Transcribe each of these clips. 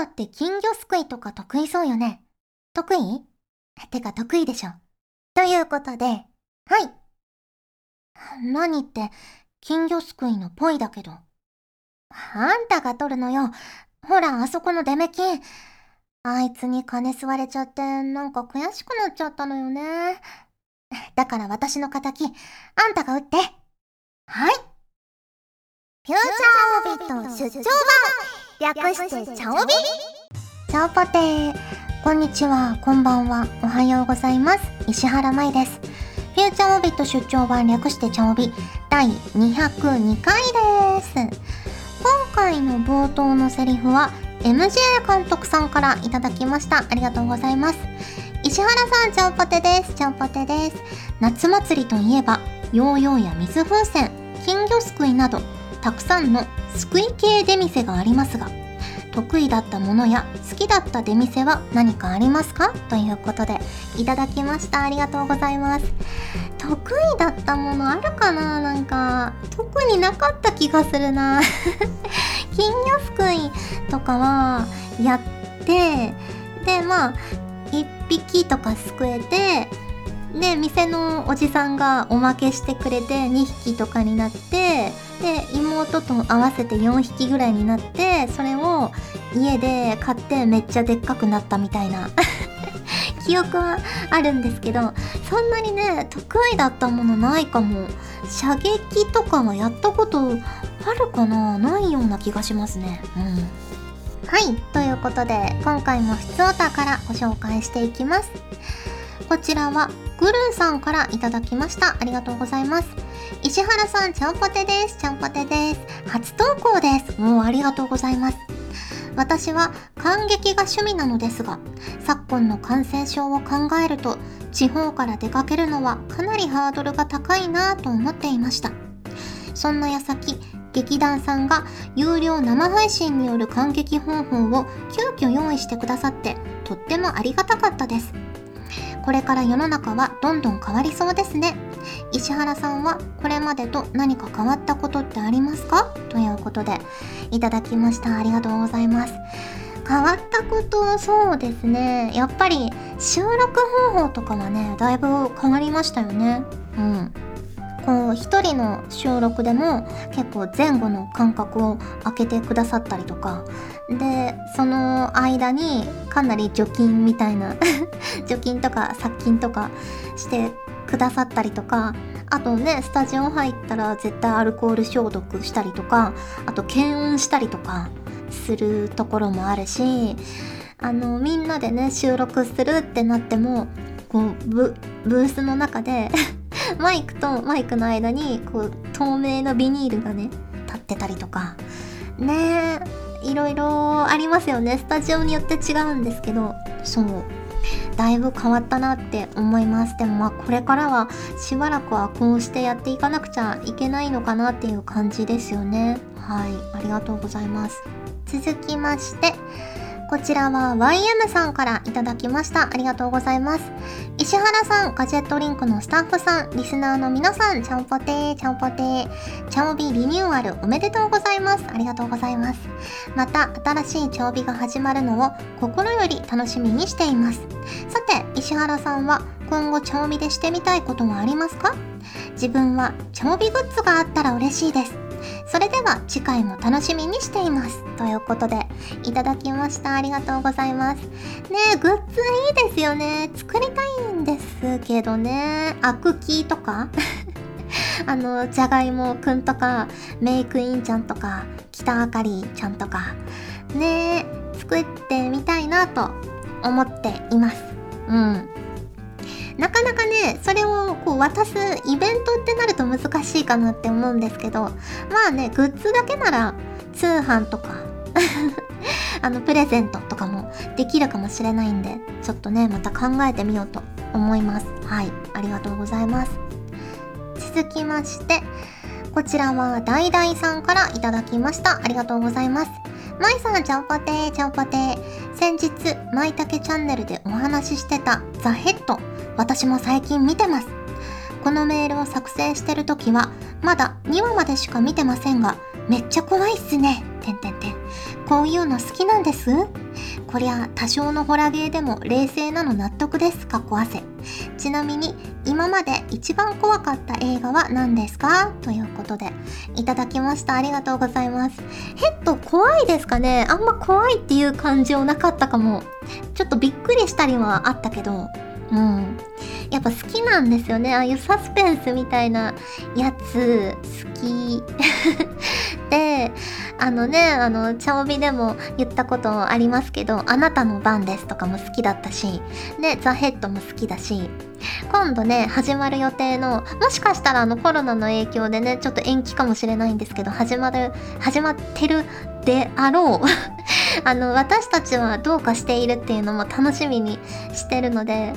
だって金魚すくいとか得意そうよね。得意？てか得意でしょ。ということで、はい。何って、金魚すくいのぽいだけど。あんたが取るのよ。ほら、あそこのデメキン。あいつに金吸われちゃって、なんか悔しくなっちゃったのよね。だから私の仇、あんたが打って。はい。フューチャーオービット出張版略してチャオビ？チャオポテー。こんにちは、こんばんは、おはようございます。石原舞です。フューチャーオビット出張版略してチャオビ第202回です。今回の冒頭のセリフは MJ 監督さんからいただきました。ありがとうございます。石原さん、ちゃんぽてです。ちゃんぽてです。夏祭りといえば、ヨーヨーや水風船、金魚すくいなど、たくさんのすくい系出店がありますが、得意だったものや好きだった出店は何かありますか？ということでいただきました。ありがとうございます。得意だったものあるかな？なんか特になかった気がするな。金魚すくいとかはやってでまあ1匹とかすくえてで店のおじさんがおまけしてくれて2匹とかになってで妹と合わせて4匹ぐらいになってそれを家で買ってめっちゃでっかくなったみたいな。記憶はあるんですけどそんなにね得意だったものないかも。射撃とかはやったことあるかな？ないような気がしますね。うん。はい。ということで今回もふつおたからご紹介していきます。こちらはグルーさんからいただきました。ありがとうございます。石原さんちゃんぽてです。ちゃんぽてです。初投稿です。もうありがとうございます。私は感激が趣味なのですが昨今の感染症を考えると地方から出かけるのはかなりハードルが高いなぁと思っていました。そんな矢先劇団さんが有料生配信による感激方法を急遽用意してくださってとってもありがたかったです。これから世の中はどんどん変わりそうですね。石原さんはこれまでと何か変わったことってありますか？ということでいただきました。ありがとうございます。変わったことそうですね。やっぱり収録方法とかはねだいぶ変わりましたよね。うん。こう一人の収録でも結構前後の間隔を空けてくださったりとか。でその間にかなり除菌みたいな 除菌とか殺菌とかしてくださったりとかあとねスタジオ入ったら絶対アルコール消毒したりとかあと検温したりとかするところもあるしあのみんなでね収録するってなってもこうブースの中で マイクとマイクの間にこう透明のビニールがね立ってたりとかねいろいろありますよね。スタジオによって違うんですけどそう。だいぶ変わったなって思います。でもまあこれからはしばらくはこうしてやっていかなくちゃいけないのかなっていう感じですよね。はい。ありがとうございます。続きましてこちらは YM さんからいただきました。ありがとうございます。石原さん、ガジェットリンクのスタッフさん、リスナーの皆さん、ちゃんぽてー、ちゃんぽてー、ちゃんおびリニューアルおめでとうございます。ありがとうございます。また、新しいちゃおびが始まるのを心より楽しみにしています。さて、石原さんは今後ちゃおびでしてみたいことはありますか？自分はちゃおびグッズがあったら嬉しいです。それでは次回も楽しみにしています。ということで、いただきました。ありがとうございます。ねえグッズいいですよね。作りたいんですけどね。アクキーとか？あの、じゃがいもくんとか、メイクインちゃんとか、北あかりちゃんとか、ねえ作ってみたいなと思っています。うん。なかなかね、それをこう渡すイベントってなると難しいかなって思うんですけど、まあね、グッズだけなら通販とか あの、プレゼントとかもできるかもしれないんで、ちょっとね、また考えてみようと思います。はい、ありがとうございます。続きまして、こちらはダイダイさんからいただきました。ありがとうございます。まいさん、ちゃんぽてー、ちゃんぽてー。先日、まいたけチャンネルでお話ししてたザ・ヘッド。私も最近見てます。このメールを作成してる時は、まだ2話までしか見てませんが、めっちゃ怖いっすね。てんてんてん。こういうの好きなんです？こりゃ多少のホラゲーでも冷静なの納得です。かっこ汗。ちなみに今まで一番怖かった映画は何ですか？ということでいただきました。ありがとうございます。ヘッド怖いですかね？あんま怖いっていう感じはなかったかも。ちょっとびっくりしたりはあったけど、うん。やっぱ好きなんですよね。ああいうサスペンスみたいなやつ好き。で、あのね、あの、チャオビでも言ったことありますけど、あなたの番ですとかも好きだったし、ね、ザ・ヘッドも好きだし、今度ね、始まる予定の、もしかしたらあのコロナの影響でね、ちょっと延期かもしれないんですけど、始まる、始まってるであろう あの、私たちはどうかしているっていうのも楽しみにしてるので、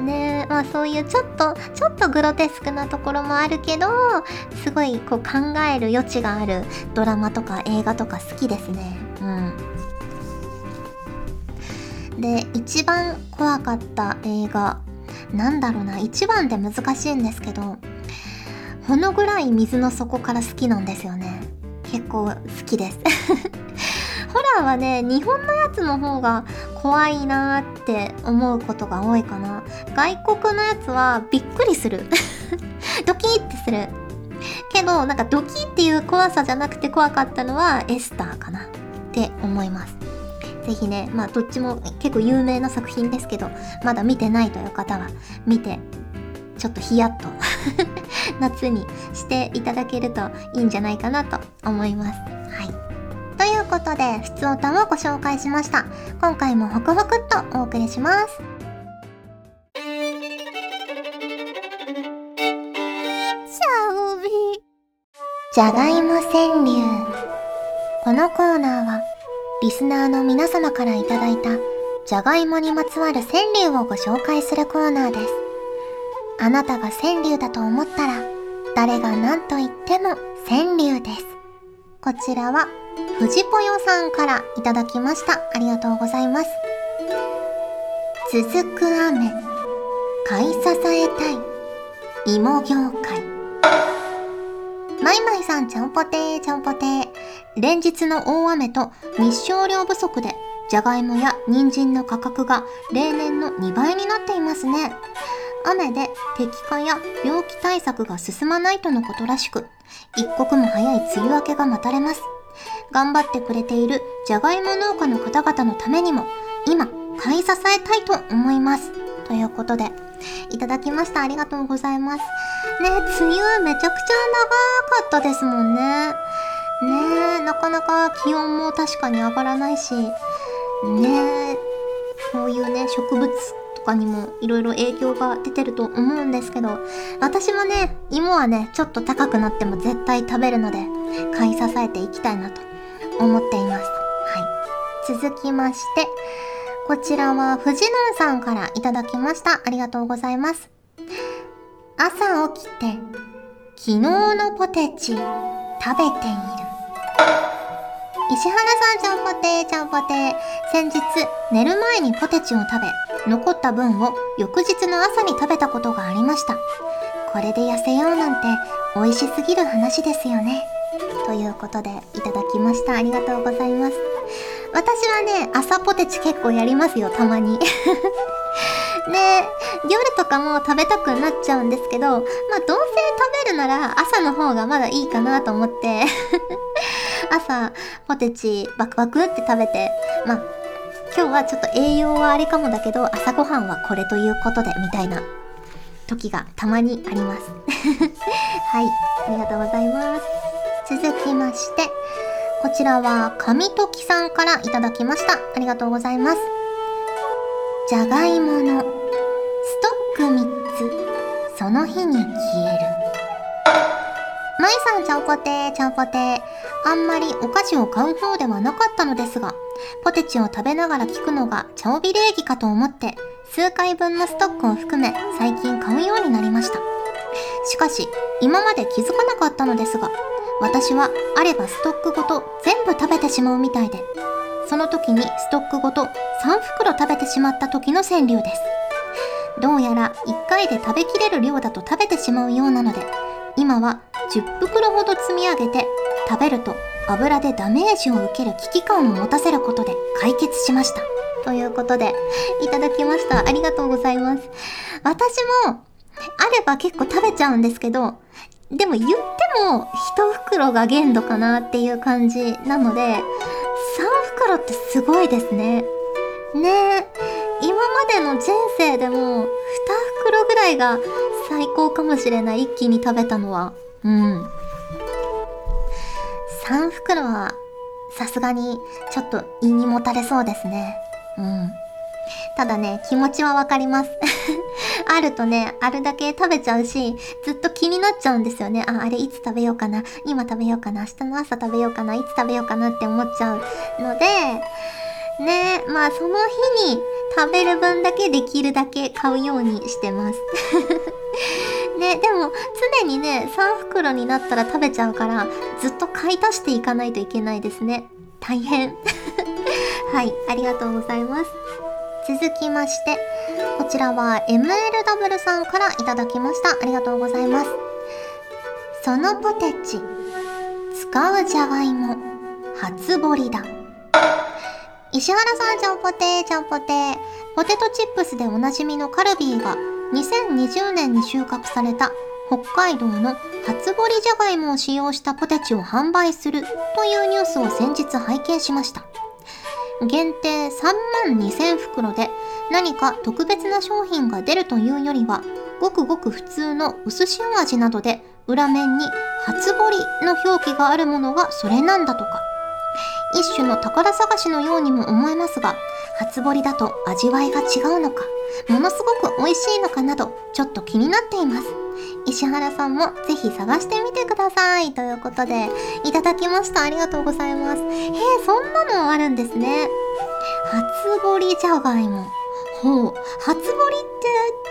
ねまあそういうちょっと、ちょっとグロテスクなところもあるけど、すごいこう考える余地があるドラマとか映画とか好きですね。うん。で、一番怖かった映画、なんだろうな、一番で難しいんですけど、ほのぐらい水の底から好きなんですよね。結構好きです ホラーはね、日本のやつの方が怖いなーって思うことが多いかな。外国のやつはびっくりする。ドキーってする。けど、なんかドキっていう怖さじゃなくて怖かったのはエスターかなって思います。ぜひね、まあどっちも結構有名な作品ですけど、まだ見てないという方は見て、ちょっとヒヤッと 夏にしていただけるといいんじゃないかなと思います。はい。ということで、ふつおたをご紹介しました。今回もホクホクっとお送りします。じゃがいも川柳。このコーナーは、リスナーの皆様からいいた、じゃがいもにまつわる川柳をご紹介するコーナーです。あなたが川柳だと思ったら、誰が何と言っても川柳です。こちらは藤ぽよさんからいただきました。ありがとうございます。続く雨、買い支えたい、芋業界。マイマイさん、ちゃんぽてー、ちゃんぽてー。連日の大雨と日照量不足で、じゃがいもや人参の価格が例年の2倍になっていますね。雨で敵化や病気対策が進まないとのことらしく、一刻も早い梅雨明けが待たれます。頑張ってくれているじゃがいも農家の方々のためにも、今、買い支えたいと思います。ということで、いただきました。ありがとうございます。ね、梅雨めちゃくちゃ長かったですもんね。ねなかなか気温も確かに上がらないし、ねそういうね、植物とかにもいろいろ影響が出てると思うんですけど、私もね、芋はね、ちょっと高くなっても絶対食べるので、買い支えていきたいなと思っています。はい。続きまして、こちらは藤野さんからいただきました。ありがとうございます。朝起きて、昨日のポテチ、食べている。石原さんちゃんぽてちゃんぽて。先日、寝る前にポテチを食べ、残った分を翌日の朝に食べたことがありました。これで痩せようなんて美味しすぎる話ですよね。ということでいただきました。ありがとうございます。私はね、朝ポテチ結構やりますよ、たまに。で、夜とかも食べたくなっちゃうんですけど、まあどうせ食べるなら朝の方がまだいいかなと思って 朝ポテチバクバクって食べて、まあ今日はちょっと栄養はあれかもだけど、朝ごはんはこれということで、みたいな時がたまにあります。はい、ありがとうございます。続きまして、こちらは神時さんからいただきました。ありがとうございます。じゃがいものストック3つ、その日に消える。まいさんちゃんぽてーちゃんぽてー。あんまりお菓子を買う方ではなかったのですが、ポテチを食べながら聞くのが茶帯礼儀かと思って、数回分のストックを含め最近買うようになりました。しかし、今まで気づかなかったのですが、私はあればストックごと全部食べてしまうみたいで、その時にストックごと3袋食べてしまった時の川柳です。どうやら1回で食べきれる量だと食べてしまうようなので、今は10袋ほど積み上げて食べると油でダメージを受ける危機感を持たせることで解決しました。ということで、いただきました。ありがとうございます。私も、あれば結構食べちゃうんですけど、でも言っても一袋が限度かなっていう感じなので、3袋ってすごいですね。ね、今までの人生でも2袋ぐらいが最高かもしれない。一気に食べたのは。うん。3袋はさすがにちょっと胃にもたれそうですね。うん。ただね、気持ちはわかります。あるとね、あるだけ食べちゃうし、ずっと気になっちゃうんですよね。あ、あれいつ食べようかな？今食べようかな？明日の朝食べようかな？いつ食べようかなって思っちゃうので、ね、まあその日に食べる分だけできるだけ買うようにしてます。ね、でも常にね、3袋になったら食べちゃうから、ずっと買い足していかないといけないですね。大変。はい、ありがとうございます。続きまして、こちらは MLW さんからいただきました。ありがとうございます。そのポテチ、使うじゃがいも、初掘りだ。石原さん、ちゃんぽてー、ちゃんぽてー。ポテトチップスでおなじみのカルビーが2020年に収穫された北海道の初掘りじゃがいもを使用したポテチを販売するというニュースを先日拝見しました。限定3万2000袋で何か特別な商品が出るというよりはごくごく普通の薄塩味などで裏面に初掘りの表記があるものがそれなんだとか。一種の宝探しのようにも思えますが、初掘りだと味わいが違うのか、ものすごく美味しいのかなど、ちょっと気になっています。石原さんもぜひ探してみてください。ということで、いただきました。ありがとうございます。へえ、そんなのあるんですね。初掘りじゃがいも。ほう、初掘りって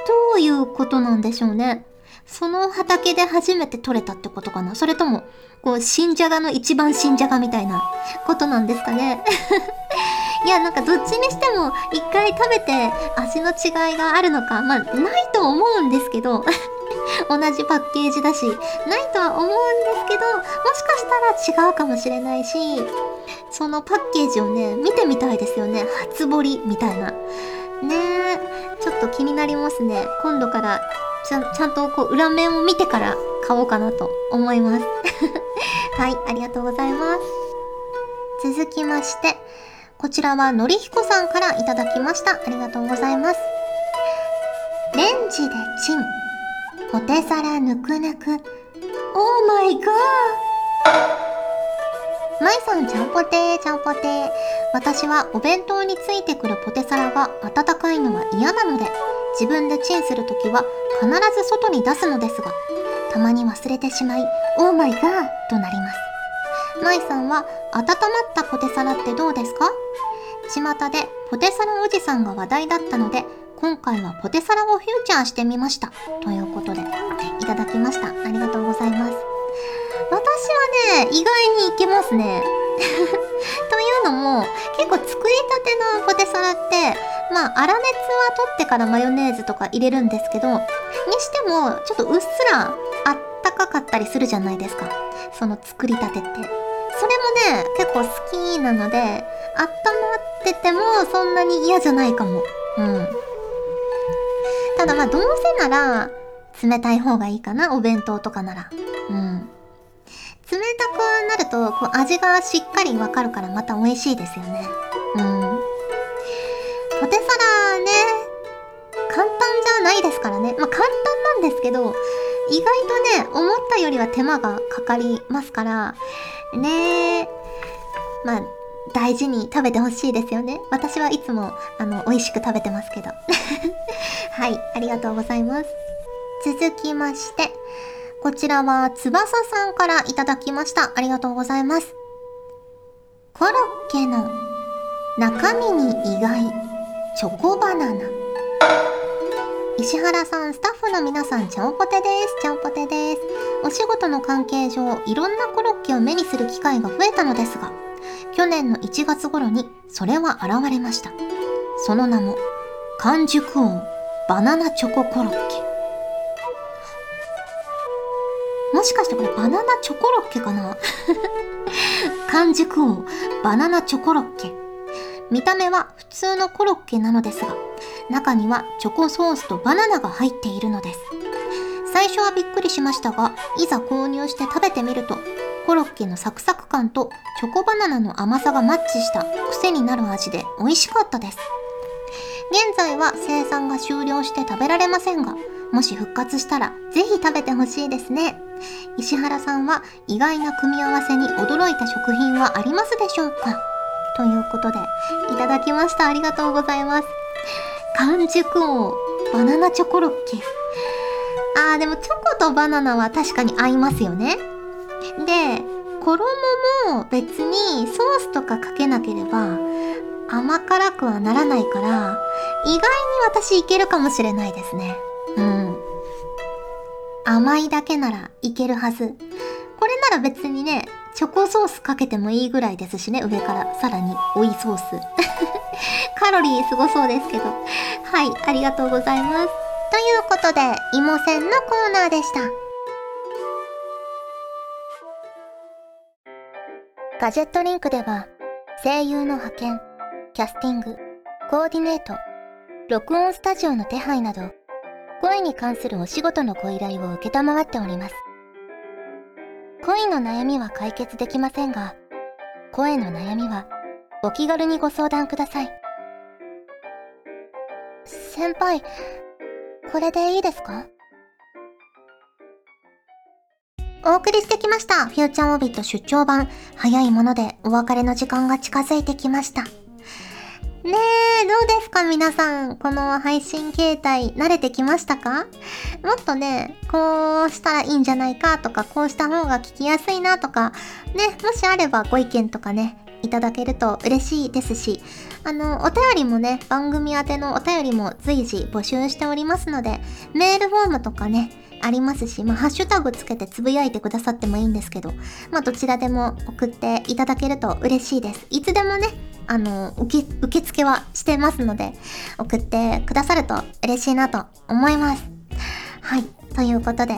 どういうことなんでしょうね。その畑で初めて取れたってことかなそれとも、こう、新じゃがの一番新じゃがみたいなことなんですかね いや、なんかどっちにしても一回食べて味の違いがあるのか、まあ、ないと思うんですけど 同じパッケージだし、ないとは思うんですけど、もしかしたら違うかもしれないし、そのパッケージをね、見てみたいですよね。初掘りみたいな。ねえ、ちょっと気になりますね。今度からちゃちゃんとこう裏面を見てから買おうかなと思います。はい、ありがとうございます。続きまして、こちらはのりひこさんからいただきました。ありがとうございます。レンジでチン。ポテサラぬくぬく。オーマイガーまいさん、ちゃんぽてー、ちゃんぽてー。私はお弁当についてくるポテサラが温かいのは嫌なので、自分でチンするときは必ず外に出すのですが、たまに忘れてしまい、オーマイガーとなります。まいさんは温まったポテサラってどうですか？巷でポテサラおじさんが話題だったので、今回はポテサラをフューチャーしてみました。ということで、いただきました。ありがとうございます。ね、意外にいけますね。というのも、結構作りたてのポテサラって、まあ、粗熱は取ってからマヨネーズとか入れるんですけど、にしても、ちょっとうっすらあったかかったりするじゃないですか。その作りたてって。それもね、結構好きなので、温まっててもそんなに嫌じゃないかも。うん。ただまあ、どうせなら、冷たい方がいいかな、お弁当とかなら。冷たくなると、こう味がしっかりわかるからまた美味しいですよね。うん。ポテサラね、簡単じゃないですからね。まあ簡単なんですけど、意外とね、思ったよりは手間がかかりますから、ねまあ、大事に食べてほしいですよね。私はいつも、あの、美味しく食べてますけど。はい、ありがとうございます。続きまして、こちらは翼さんからいただきました。ありがとうございます。コロッケの中身に意外、チョコバナナ。石原さん、スタッフの皆さん、ちゃんぽてです。ちゃんぽてです。お仕事の関係上、いろんなコロッケを目にする機会が増えたのですが、去年の1月頃にそれは現れました。その名も、完熟王バナナチョココロッケ。もしかしてこれバナナチョコロッケかな？完熟王バナナチョコロッケ。見た目は普通のコロッケなのですが、中にはチョコソースとバナナが入っているのです。最初はびっくりしましたが、いざ購入して食べてみると、コロッケのサクサク感とチョコバナナの甘さがマッチした癖になる味で美味しかったです。現在は生産が終了して食べられませんが、もし復活したらぜひ食べてほしいですね。石原さんは意外な組み合わせに驚いた食品はありますでしょうか？ということで、いただきました。ありがとうございます。完熟王、バナナチョコロッケ。あー、でもチョコとバナナは確かに合いますよね。で、衣も別にソースとかかけなければ甘辛くはならないから、意外に私いけるかもしれないですね。うん。甘いだけならいけるはず。これなら別にね、チョコソースかけてもいいぐらいですしね、上からさらに追いソース。カロリーすごそうですけど。はい、ありがとうございます。ということで、芋せんのコーナーでした。ガジェットリンクでは、声優の派遣、キャスティング、コーディネート、録音スタジオの手配など、声に関するお仕事のご依頼を承っております。恋の悩みは解決できませんが、声の悩みはお気軽にご相談ください。先輩、これでいいですか？お送りしてきました。フューチャーオービット出張版。早いものでお別れの時間が近づいてきました。ねえ、どうですか？皆さん。この配信形態慣れてきましたか？もっとね、こうしたらいいんじゃないかとか、こうした方が聞きやすいなとか、ね、もしあればご意見とかね、いただけると嬉しいですし、あの、お便りもね、番組宛てのお便りも随時募集しておりますので、メールフォームとかね、ありますし、まあ、ハッシュタグつけてつぶやいてくださってもいいんですけど、まあ、どちらでも送っていただけると嬉しいです。いつでもね、あの、受け、受付はしてますので、送ってくださると嬉しいなと思います。はい。ということで、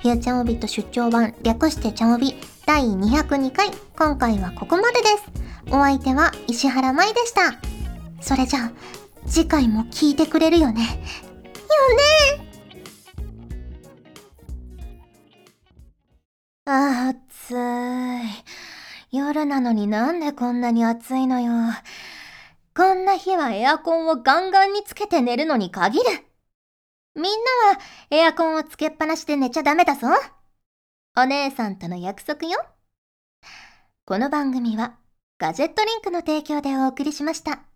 フューチャーオビット出張版、略してチャンオビ第202回、今回はここまでです。お相手は石原舞でした。それじゃあ、次回も聞いてくれるよね。よねあ暑い。夜なのになんでこんなに暑いのよ。こんな日はエアコンをガンガンにつけて寝るのに限る。みんなはエアコンをつけっぱなしで寝ちゃダメだぞ。お姉さんとの約束よ。この番組はガジェットリンクの提供でお送りしました。